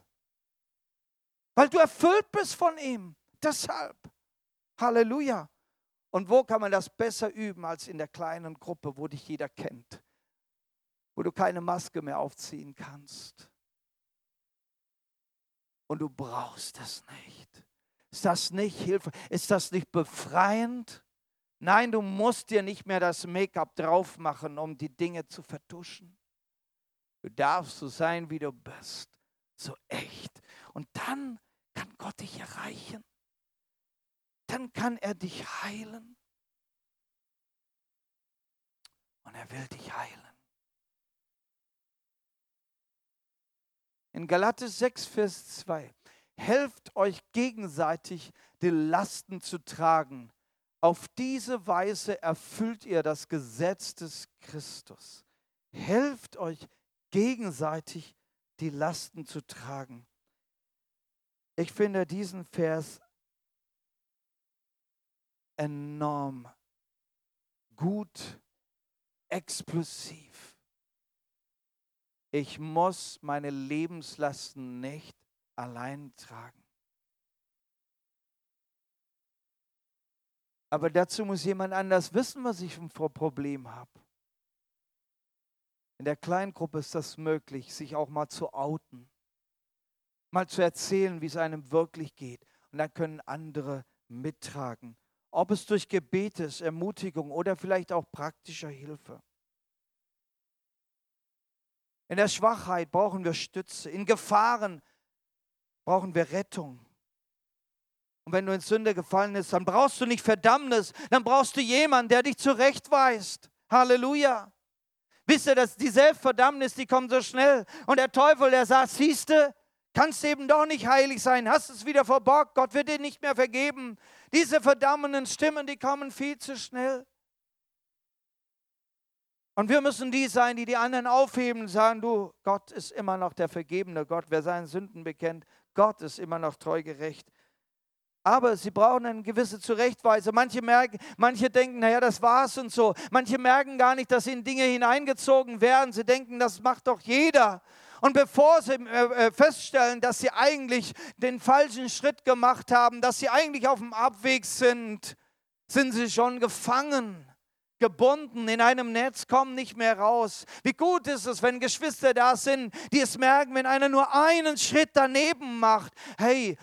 weil du erfüllt bist von ihm. Deshalb, Halleluja. Und wo kann man das besser üben als in der kleinen Gruppe, wo dich jeder kennt, wo du keine Maske mehr aufziehen kannst? Und du brauchst es nicht. Ist das nicht hilfreich? Ist das nicht befreiend? Nein, du musst dir nicht mehr das Make-up drauf machen, um die Dinge zu vertuschen. Du darfst so sein, wie du bist. So echt. Und dann kann Gott dich erreichen dann kann er dich heilen. Und er will dich heilen. In Galate 6, Vers 2. Helft euch gegenseitig, die Lasten zu tragen. Auf diese Weise erfüllt ihr das Gesetz des Christus. Helft euch gegenseitig, die Lasten zu tragen. Ich finde diesen Vers enorm gut, explosiv. Ich muss meine Lebenslasten nicht allein tragen. Aber dazu muss jemand anders wissen, was ich für ein Problem habe. In der Kleingruppe ist das möglich, sich auch mal zu outen, mal zu erzählen, wie es einem wirklich geht. Und dann können andere mittragen ob es durch Gebetes, Ermutigung oder vielleicht auch praktischer Hilfe. In der Schwachheit brauchen wir Stütze, in Gefahren brauchen wir Rettung. Und wenn du in Sünde gefallen bist, dann brauchst du nicht Verdammnis, dann brauchst du jemanden, der dich zurechtweist. Halleluja. Wisst ihr, dass die Selbstverdammnis, die kommt so schnell. Und der Teufel, der sagt, siehste, kannst eben doch nicht heilig sein, hast es wieder verborgt, Gott wird dir nicht mehr vergeben. Diese verdammenden Stimmen, die kommen viel zu schnell. Und wir müssen die sein, die die anderen aufheben und sagen, du, Gott ist immer noch der vergebene Gott. Wer seine Sünden bekennt, Gott ist immer noch treu gerecht. Aber sie brauchen eine gewisse Zurechtweise. Manche merken, manche denken, naja, das war's und so. Manche merken gar nicht, dass in Dinge hineingezogen werden. Sie denken, das macht doch jeder. Und bevor sie äh, äh, feststellen, dass sie eigentlich den falschen Schritt gemacht haben, dass sie eigentlich auf dem Abweg sind, sind sie schon gefangen gebunden in einem Netz, kommen nicht mehr raus. Wie gut ist es, wenn Geschwister da sind, die es merken, wenn einer nur einen Schritt daneben macht. Hey,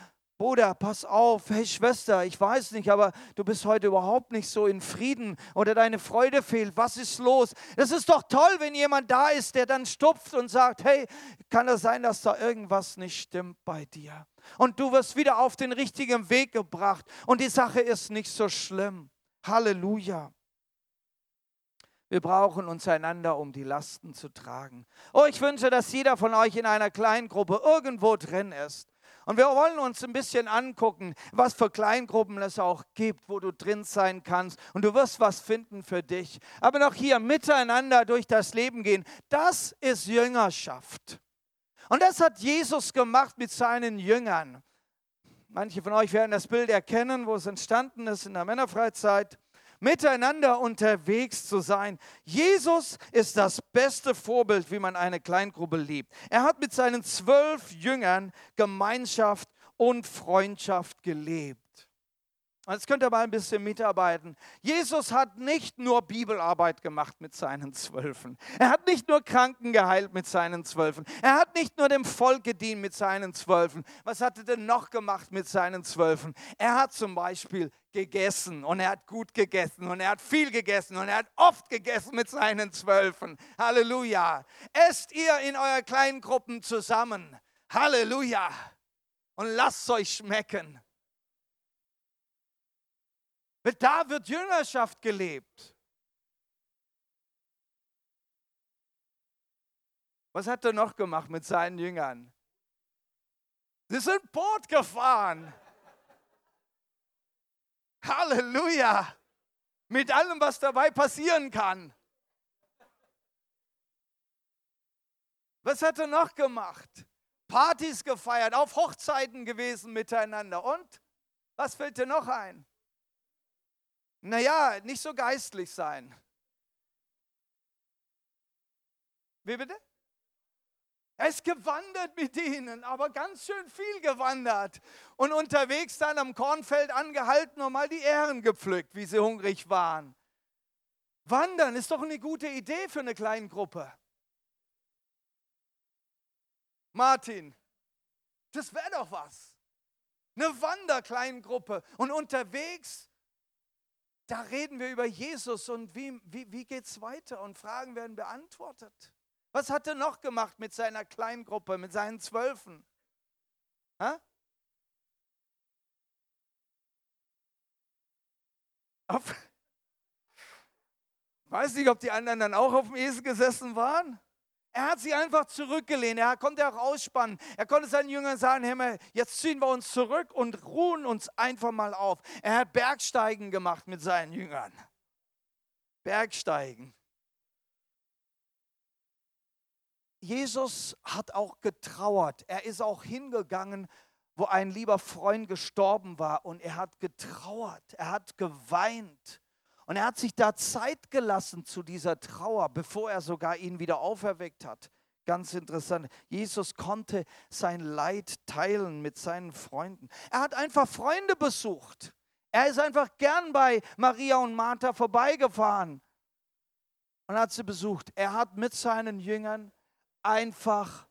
Bruder, pass auf, hey Schwester, ich weiß nicht, aber du bist heute überhaupt nicht so in Frieden oder deine Freude fehlt. Was ist los? Es ist doch toll, wenn jemand da ist, der dann stupft und sagt, hey, kann es sein, dass da irgendwas nicht stimmt bei dir? Und du wirst wieder auf den richtigen Weg gebracht und die Sache ist nicht so schlimm. Halleluja. Wir brauchen uns einander, um die Lasten zu tragen. Oh, ich wünsche, dass jeder von euch in einer Kleingruppe irgendwo drin ist. Und wir wollen uns ein bisschen angucken, was für Kleingruppen es auch gibt, wo du drin sein kannst. Und du wirst was finden für dich. Aber noch hier miteinander durch das Leben gehen, das ist Jüngerschaft. Und das hat Jesus gemacht mit seinen Jüngern. Manche von euch werden das Bild erkennen, wo es entstanden ist in der Männerfreizeit miteinander unterwegs zu sein. Jesus ist das beste Vorbild, wie man eine Kleingruppe liebt. Er hat mit seinen zwölf Jüngern Gemeinschaft und Freundschaft gelebt. Jetzt könnt ihr mal ein bisschen mitarbeiten. Jesus hat nicht nur Bibelarbeit gemacht mit seinen Zwölfen. Er hat nicht nur Kranken geheilt mit seinen Zwölfen. Er hat nicht nur dem Volk gedient mit seinen Zwölfen. Was hat er denn noch gemacht mit seinen Zwölfen? Er hat zum Beispiel gegessen und er hat gut gegessen und er hat viel gegessen und er hat oft gegessen mit seinen Zwölfen. Halleluja. Esst ihr in euren kleinen Gruppen zusammen. Halleluja. Und lasst euch schmecken. Da wird Jüngerschaft gelebt. Was hat er noch gemacht mit seinen Jüngern? Sie sind Boot gefahren. Halleluja. Mit allem, was dabei passieren kann. Was hat er noch gemacht? Partys gefeiert, auf Hochzeiten gewesen miteinander. Und was fällt dir noch ein? Naja, nicht so geistlich sein. Wie bitte? Er ist gewandert mit ihnen, aber ganz schön viel gewandert. Und unterwegs dann am Kornfeld angehalten und mal die Ähren gepflückt, wie sie hungrig waren. Wandern ist doch eine gute Idee für eine kleine Gruppe. Martin, das wäre doch was. Eine Wanderkleingruppe und unterwegs da reden wir über Jesus und wie, wie, wie geht es weiter und Fragen werden beantwortet. Was hat er noch gemacht mit seiner Kleingruppe, mit seinen Zwölfen? Ha? Auf, (laughs) weiß nicht, ob die anderen dann auch auf dem Esel gesessen waren. Er hat sie einfach zurückgelehnt. Er konnte auch ausspannen. Er konnte seinen Jüngern sagen, Himmel, jetzt ziehen wir uns zurück und ruhen uns einfach mal auf. Er hat Bergsteigen gemacht mit seinen Jüngern. Bergsteigen. Jesus hat auch getrauert. Er ist auch hingegangen, wo ein lieber Freund gestorben war und er hat getrauert. Er hat geweint. Und er hat sich da Zeit gelassen zu dieser Trauer, bevor er sogar ihn wieder auferweckt hat. Ganz interessant. Jesus konnte sein Leid teilen mit seinen Freunden. Er hat einfach Freunde besucht. Er ist einfach gern bei Maria und Martha vorbeigefahren und hat sie besucht. Er hat mit seinen Jüngern einfach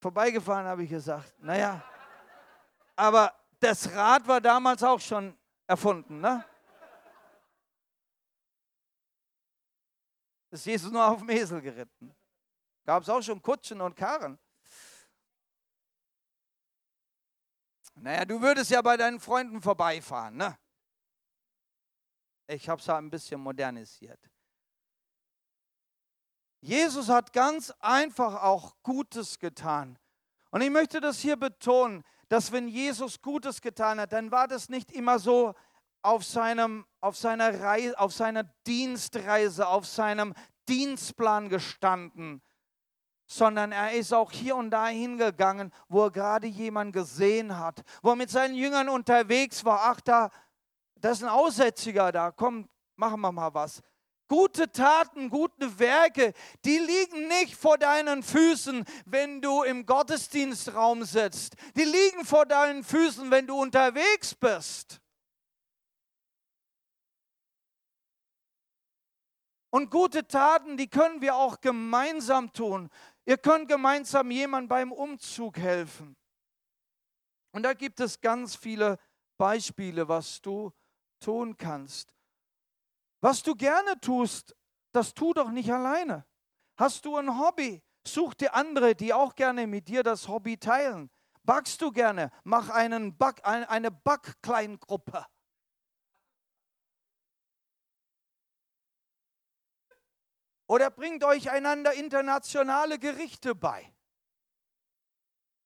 vorbeigefahren, habe ich gesagt. Naja, aber das Rad war damals auch schon erfunden, ne? Ist Jesus nur auf dem Esel geritten. Gab es auch schon Kutschen und Karren. Naja, du würdest ja bei deinen Freunden vorbeifahren, ne? Ich habe es ein bisschen modernisiert. Jesus hat ganz einfach auch Gutes getan. Und ich möchte das hier betonen, dass wenn Jesus Gutes getan hat, dann war das nicht immer so, auf, seinem, auf, seiner Reise, auf seiner Dienstreise, auf seinem Dienstplan gestanden, sondern er ist auch hier und da hingegangen, wo er gerade jemanden gesehen hat, wo er mit seinen Jüngern unterwegs war. Ach, da, da ist ein Aussätziger da, komm, machen wir mal was. Gute Taten, gute Werke, die liegen nicht vor deinen Füßen, wenn du im Gottesdienstraum sitzt. Die liegen vor deinen Füßen, wenn du unterwegs bist. Und gute Taten, die können wir auch gemeinsam tun. Ihr könnt gemeinsam jemandem beim Umzug helfen. Und da gibt es ganz viele Beispiele, was du tun kannst. Was du gerne tust, das tu doch nicht alleine. Hast du ein Hobby? Such dir andere, die auch gerne mit dir das Hobby teilen. Backst du gerne? Mach einen Back, eine Backkleingruppe. Oder bringt euch einander internationale Gerichte bei?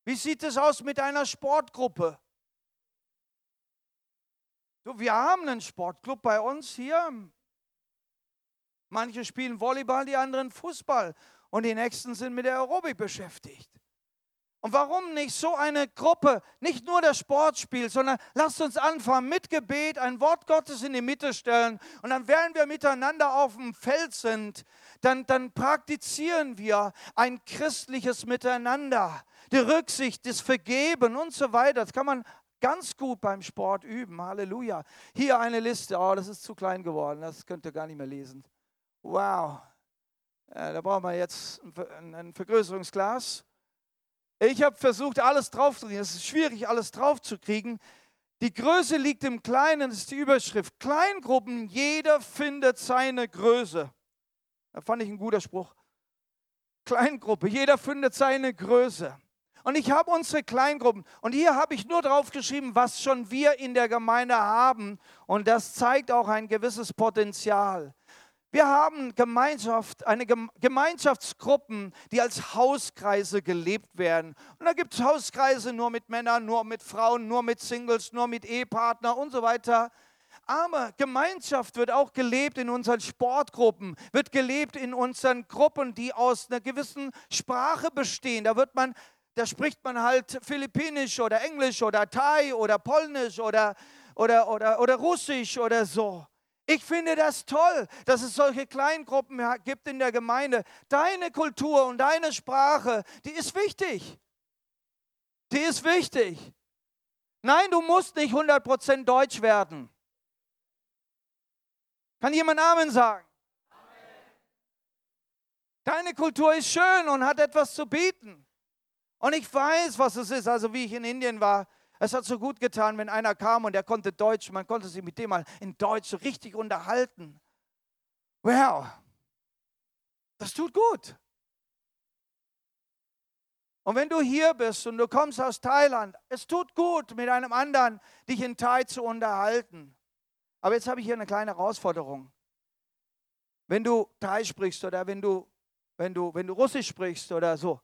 Wie sieht es aus mit einer Sportgruppe? So, wir haben einen Sportclub bei uns hier. Manche spielen Volleyball, die anderen Fußball und die nächsten sind mit der Aerobik beschäftigt. Und warum nicht so eine Gruppe, nicht nur der Sport spielt, sondern lasst uns anfangen mit Gebet, ein Wort Gottes in die Mitte stellen und dann, während wir miteinander auf dem Feld sind, dann, dann praktizieren wir ein christliches Miteinander, die Rücksicht, das Vergeben und so weiter. Das kann man ganz gut beim Sport üben. Halleluja. Hier eine Liste. Oh, das ist zu klein geworden. Das könnt ihr gar nicht mehr lesen. Wow. Äh, da brauchen wir jetzt ein Vergrößerungsglas. Ich habe versucht, alles draufzukriegen. Es ist schwierig, alles draufzukriegen. Die Größe liegt im Kleinen, das ist die Überschrift. Kleingruppen, jeder findet seine Größe. Da fand ich ein guter Spruch. Kleingruppe, jeder findet seine Größe. Und ich habe unsere Kleingruppen. Und hier habe ich nur drauf geschrieben, was schon wir in der Gemeinde haben. Und das zeigt auch ein gewisses Potenzial. Wir haben Gemeinschaft, eine Gemeinschaftsgruppen, die als Hauskreise gelebt werden. Und da gibt es Hauskreise nur mit Männern, nur mit Frauen, nur mit Singles, nur mit Ehepartner und so weiter. Aber Gemeinschaft wird auch gelebt in unseren Sportgruppen, wird gelebt in unseren Gruppen, die aus einer gewissen Sprache bestehen. Da wird man, da spricht man halt Philippinisch oder Englisch oder Thai oder Polnisch oder, oder, oder, oder Russisch oder so. Ich finde das toll, dass es solche Kleingruppen gibt in der Gemeinde. Deine Kultur und deine Sprache, die ist wichtig. Die ist wichtig. Nein, du musst nicht 100% Deutsch werden. Kann jemand Amen sagen? Deine Kultur ist schön und hat etwas zu bieten. Und ich weiß, was es ist. Also wie ich in Indien war, es hat so gut getan, wenn einer kam und er konnte Deutsch, man konnte sich mit dem mal in Deutsch so richtig unterhalten. Wow, das tut gut. Und wenn du hier bist und du kommst aus Thailand, es tut gut, mit einem anderen dich in Thai zu unterhalten. Aber jetzt habe ich hier eine kleine Herausforderung. Wenn du Thai sprichst oder wenn du, wenn du, wenn du Russisch sprichst oder so,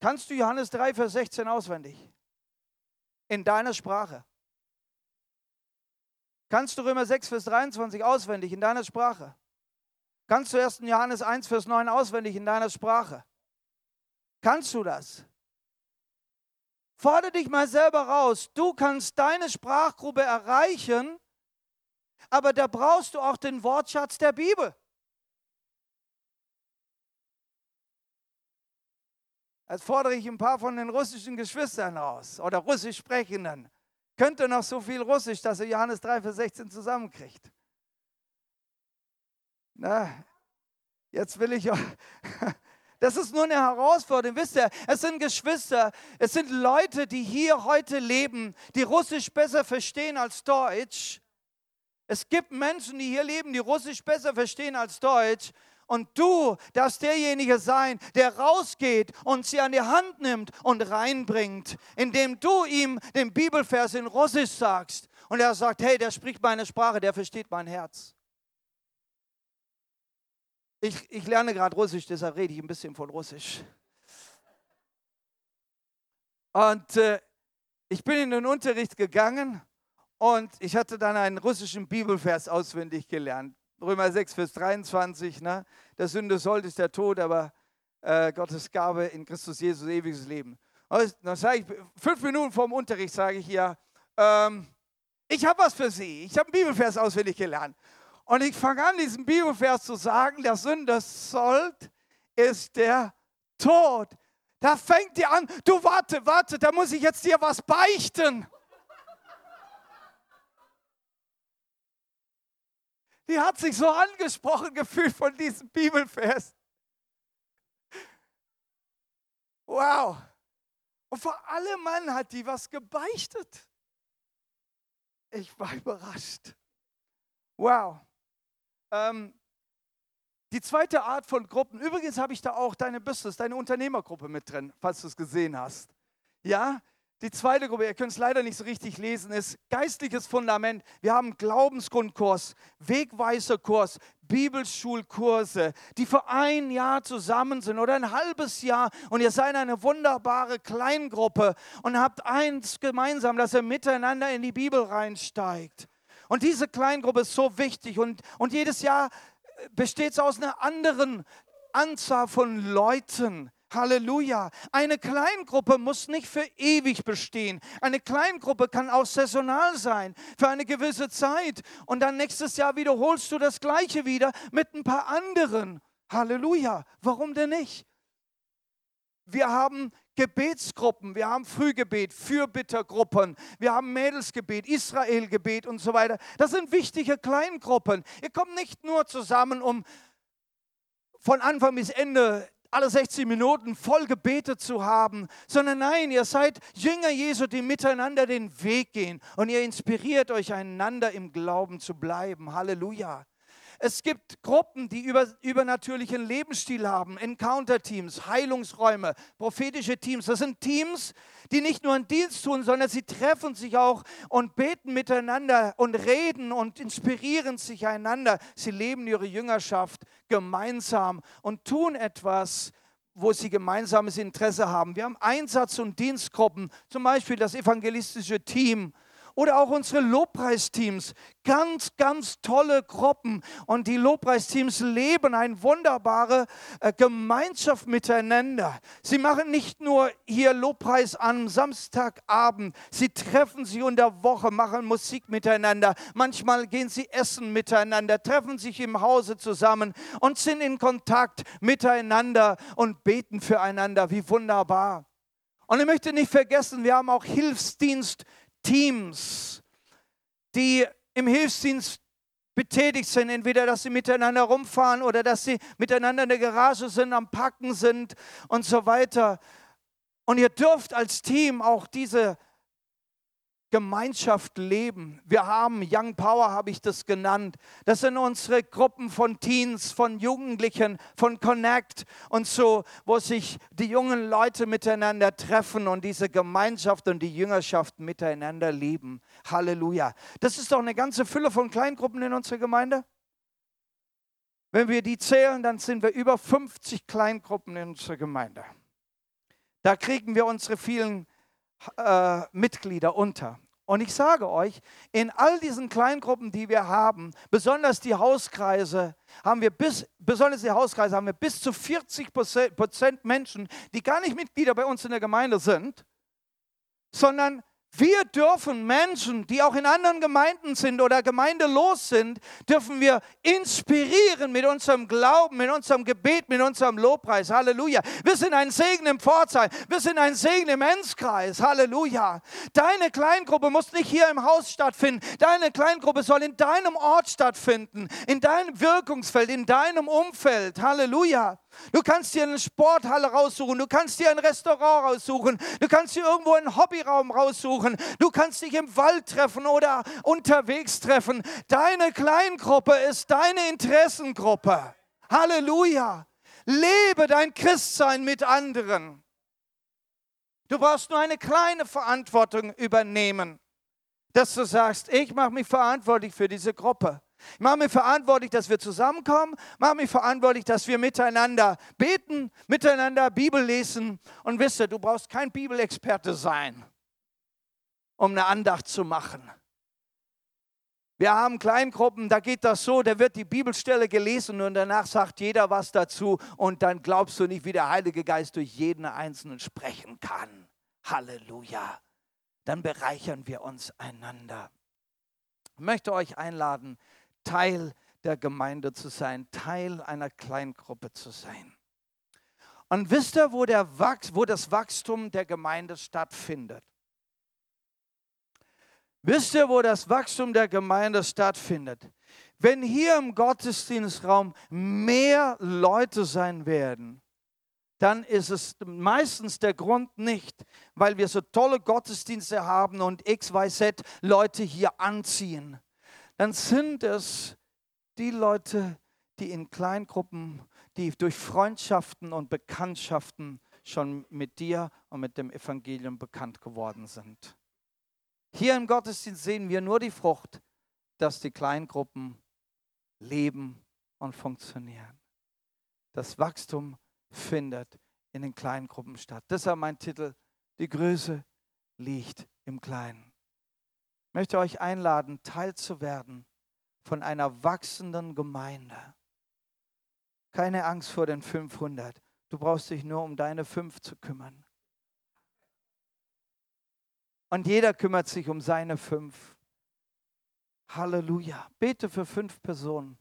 kannst du Johannes 3, Vers 16 auswendig in deiner Sprache. Kannst du Römer 6, Vers 23 auswendig in deiner Sprache? Kannst du 1. Johannes 1, Vers 9 auswendig in deiner Sprache? Kannst du das? Fordere dich mal selber raus. Du kannst deine Sprachgruppe erreichen, aber da brauchst du auch den Wortschatz der Bibel. Als fordere ich ein paar von den russischen Geschwistern aus oder russisch sprechenden. Könnte noch so viel Russisch, dass er Johannes 3, Vers 16 zusammenkriegt. Na, jetzt will ich. (laughs) Das ist nur eine Herausforderung. Wisst ihr, es sind Geschwister, es sind Leute, die hier heute leben, die Russisch besser verstehen als Deutsch. Es gibt Menschen, die hier leben, die Russisch besser verstehen als Deutsch. Und du darfst derjenige sein, der rausgeht und sie an die Hand nimmt und reinbringt, indem du ihm den Bibelvers in Russisch sagst. Und er sagt, hey, der spricht meine Sprache, der versteht mein Herz. Ich, ich lerne gerade Russisch, deshalb rede ich ein bisschen von Russisch. Und äh, ich bin in den Unterricht gegangen und ich hatte dann einen russischen Bibelvers auswendig gelernt. Römer 6, Vers 23, ne? der Sünde sollte ist der Tod, aber äh, Gottes Gabe in Christus Jesus ewiges Leben. Und dann sage ich, fünf Minuten vor dem Unterricht sage ich hier, ähm, ich habe was für Sie. Ich habe einen Bibelvers auswendig gelernt. Und ich fange an, diesen Bibelvers zu sagen, der Sünde sollt ist der Tod. Da fängt ihr an, du warte, warte, da muss ich jetzt dir was beichten. Die hat sich so angesprochen gefühlt von diesem Bibelvers. Wow. Und vor allem Mann hat die was gebeichtet. Ich war überrascht. Wow. Ähm, die zweite Art von Gruppen, übrigens habe ich da auch deine Business, deine Unternehmergruppe mit drin, falls du es gesehen hast. Ja, Die zweite Gruppe, ihr könnt es leider nicht so richtig lesen, ist geistliches Fundament. Wir haben Glaubensgrundkurs, Wegweiserkurs, Bibelschulkurse, die für ein Jahr zusammen sind oder ein halbes Jahr und ihr seid eine wunderbare Kleingruppe und habt eins gemeinsam, dass ihr miteinander in die Bibel reinsteigt. Und diese Kleingruppe ist so wichtig und, und jedes Jahr besteht es aus einer anderen Anzahl von Leuten. Halleluja. Eine Kleingruppe muss nicht für ewig bestehen. Eine Kleingruppe kann auch saisonal sein, für eine gewisse Zeit. Und dann nächstes Jahr wiederholst du das Gleiche wieder mit ein paar anderen. Halleluja. Warum denn nicht? Wir haben Gebetsgruppen, wir haben Frühgebet, Fürbittergruppen, wir haben Mädelsgebet, Israelgebet und so weiter. Das sind wichtige Kleingruppen. Ihr kommt nicht nur zusammen, um von Anfang bis Ende alle 60 Minuten voll gebetet zu haben, sondern nein, ihr seid Jünger Jesu, die miteinander den Weg gehen und ihr inspiriert euch einander im Glauben zu bleiben. Halleluja. Es gibt Gruppen, die über, übernatürlichen Lebensstil haben, Encounter-Teams, Heilungsräume, prophetische Teams. Das sind Teams, die nicht nur einen Dienst tun, sondern sie treffen sich auch und beten miteinander und reden und inspirieren sich einander. Sie leben ihre Jüngerschaft gemeinsam und tun etwas, wo sie gemeinsames Interesse haben. Wir haben Einsatz- und Dienstgruppen, zum Beispiel das evangelistische Team oder auch unsere Lobpreisteams. Ganz, ganz tolle Gruppen. Und die Lobpreisteams leben eine wunderbare äh, Gemeinschaft miteinander. Sie machen nicht nur hier Lobpreis am Samstagabend, sie treffen sich in der Woche, machen Musik miteinander. Manchmal gehen sie essen miteinander, treffen sich im Hause zusammen und sind in Kontakt miteinander und beten füreinander. Wie wunderbar. Und ich möchte nicht vergessen, wir haben auch Hilfsdienst Teams, die im Hilfsdienst betätigt sind, entweder dass sie miteinander rumfahren oder dass sie miteinander in der Garage sind, am Packen sind und so weiter. Und ihr dürft als Team auch diese Gemeinschaft leben. Wir haben Young Power, habe ich das genannt. Das sind unsere Gruppen von Teens, von Jugendlichen, von Connect und so, wo sich die jungen Leute miteinander treffen und diese Gemeinschaft und die Jüngerschaft miteinander leben. Halleluja. Das ist doch eine ganze Fülle von Kleingruppen in unserer Gemeinde. Wenn wir die zählen, dann sind wir über 50 Kleingruppen in unserer Gemeinde. Da kriegen wir unsere vielen äh, Mitglieder unter. Und ich sage euch, in all diesen Kleingruppen, die wir haben, besonders die Hauskreise, haben wir bis, besonders die Hauskreise, haben wir bis zu 40 Prozent Menschen, die gar nicht Mitglieder bei uns in der Gemeinde sind, sondern wir dürfen Menschen, die auch in anderen Gemeinden sind oder gemeindelos sind, dürfen wir inspirieren mit unserem Glauben, mit unserem Gebet, mit unserem Lobpreis. Halleluja. Wir sind ein Segen im Pforzheim. Wir sind ein Segen im Enzkreis. Halleluja. Deine Kleingruppe muss nicht hier im Haus stattfinden. Deine Kleingruppe soll in deinem Ort stattfinden, in deinem Wirkungsfeld, in deinem Umfeld. Halleluja. Du kannst dir eine Sporthalle raussuchen, du kannst dir ein Restaurant raussuchen, du kannst dir irgendwo einen Hobbyraum raussuchen, du kannst dich im Wald treffen oder unterwegs treffen. Deine Kleingruppe ist deine Interessengruppe. Halleluja. Lebe dein Christsein mit anderen. Du brauchst nur eine kleine Verantwortung übernehmen, dass du sagst, ich mache mich verantwortlich für diese Gruppe. Ich mache mich verantwortlich, dass wir zusammenkommen, mache mich verantwortlich, dass wir miteinander beten, miteinander Bibel lesen. Und wisst ihr, du brauchst kein Bibelexperte sein, um eine Andacht zu machen. Wir haben Kleingruppen, da geht das so, da wird die Bibelstelle gelesen und danach sagt jeder was dazu und dann glaubst du nicht, wie der Heilige Geist durch jeden Einzelnen sprechen kann. Halleluja. Dann bereichern wir uns einander. Ich möchte euch einladen, Teil der Gemeinde zu sein, Teil einer Kleingruppe zu sein. Und wisst ihr, wo, der Wachs, wo das Wachstum der Gemeinde stattfindet? Wisst ihr, wo das Wachstum der Gemeinde stattfindet? Wenn hier im Gottesdienstraum mehr Leute sein werden, dann ist es meistens der Grund nicht, weil wir so tolle Gottesdienste haben und XYZ Leute hier anziehen, dann sind es die Leute, die in Kleingruppen, die durch Freundschaften und Bekanntschaften schon mit dir und mit dem Evangelium bekannt geworden sind. Hier im Gottesdienst sehen wir nur die Frucht, dass die Kleingruppen leben und funktionieren. Das Wachstum findet in den Kleingruppen statt. Deshalb mein Titel, die Größe liegt im Kleinen. Möchte euch einladen, teilzuwerden von einer wachsenden Gemeinde. Keine Angst vor den 500. Du brauchst dich nur um deine fünf zu kümmern. Und jeder kümmert sich um seine fünf. Halleluja. Bete für fünf Personen.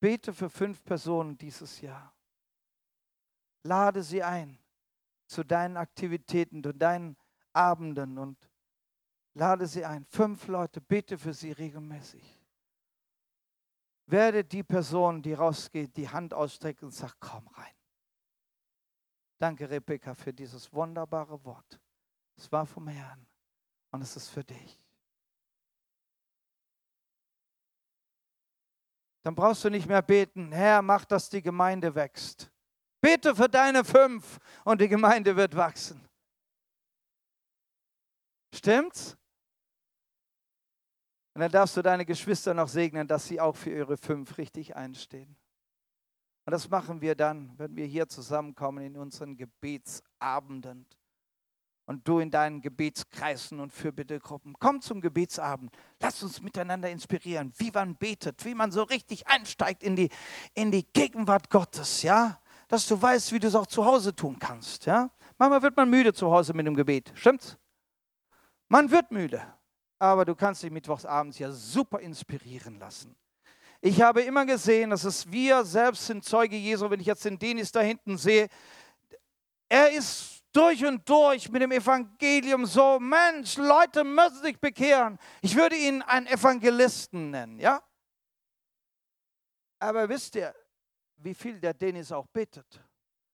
Bete für fünf Personen dieses Jahr. Lade sie ein zu deinen Aktivitäten, zu deinen Abenden und lade sie ein. Fünf Leute, bete für sie regelmäßig. Werde die Person, die rausgeht, die Hand ausstreckt und sagt, komm rein. Danke, Rebecca, für dieses wunderbare Wort. Es war vom Herrn und es ist für dich. Dann brauchst du nicht mehr beten, Herr, mach, dass die Gemeinde wächst. Bete für deine fünf und die Gemeinde wird wachsen. Stimmt's? Und dann darfst du deine Geschwister noch segnen, dass sie auch für ihre fünf richtig einstehen. Und das machen wir dann, wenn wir hier zusammenkommen in unseren Gebetsabenden. Und du in deinen Gebetskreisen und Fürbittegruppen. Komm zum Gebetsabend. Lass uns miteinander inspirieren, wie man betet, wie man so richtig einsteigt in die, in die Gegenwart Gottes, ja? Dass du weißt, wie du es auch zu Hause tun kannst, ja? Manchmal wird man müde zu Hause mit dem Gebet, stimmt's? Man wird müde, aber du kannst dich mittwochsabends ja super inspirieren lassen. Ich habe immer gesehen, dass es wir selbst sind Zeuge Jesu, wenn ich jetzt den Denis da hinten sehe. Er ist durch und durch mit dem Evangelium so, Mensch, Leute müssen sich bekehren. Ich würde ihn einen Evangelisten nennen, ja? Aber wisst ihr, wie viel der Denis auch betet?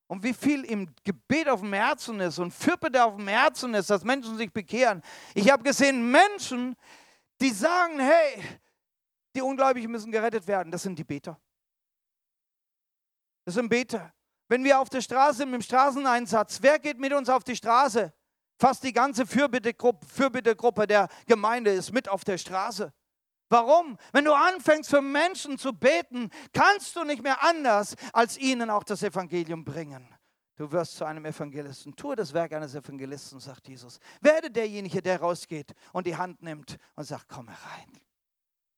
Und wie viel im Gebet auf dem Herzen ist und Fürbitte auf dem Herzen ist, dass Menschen sich bekehren. Ich habe gesehen Menschen, die sagen, hey, die Ungläubigen müssen gerettet werden. Das sind die Beter. Das sind Beter. Wenn wir auf der Straße sind dem Straßeneinsatz, wer geht mit uns auf die Straße? Fast die ganze Fürbittegruppe, Fürbittegruppe der Gemeinde ist mit auf der Straße. Warum? Wenn du anfängst für Menschen zu beten, kannst du nicht mehr anders, als ihnen auch das Evangelium bringen. Du wirst zu einem Evangelisten. Tue das Werk eines Evangelisten, sagt Jesus. Werde derjenige, der rausgeht und die Hand nimmt und sagt, komm herein.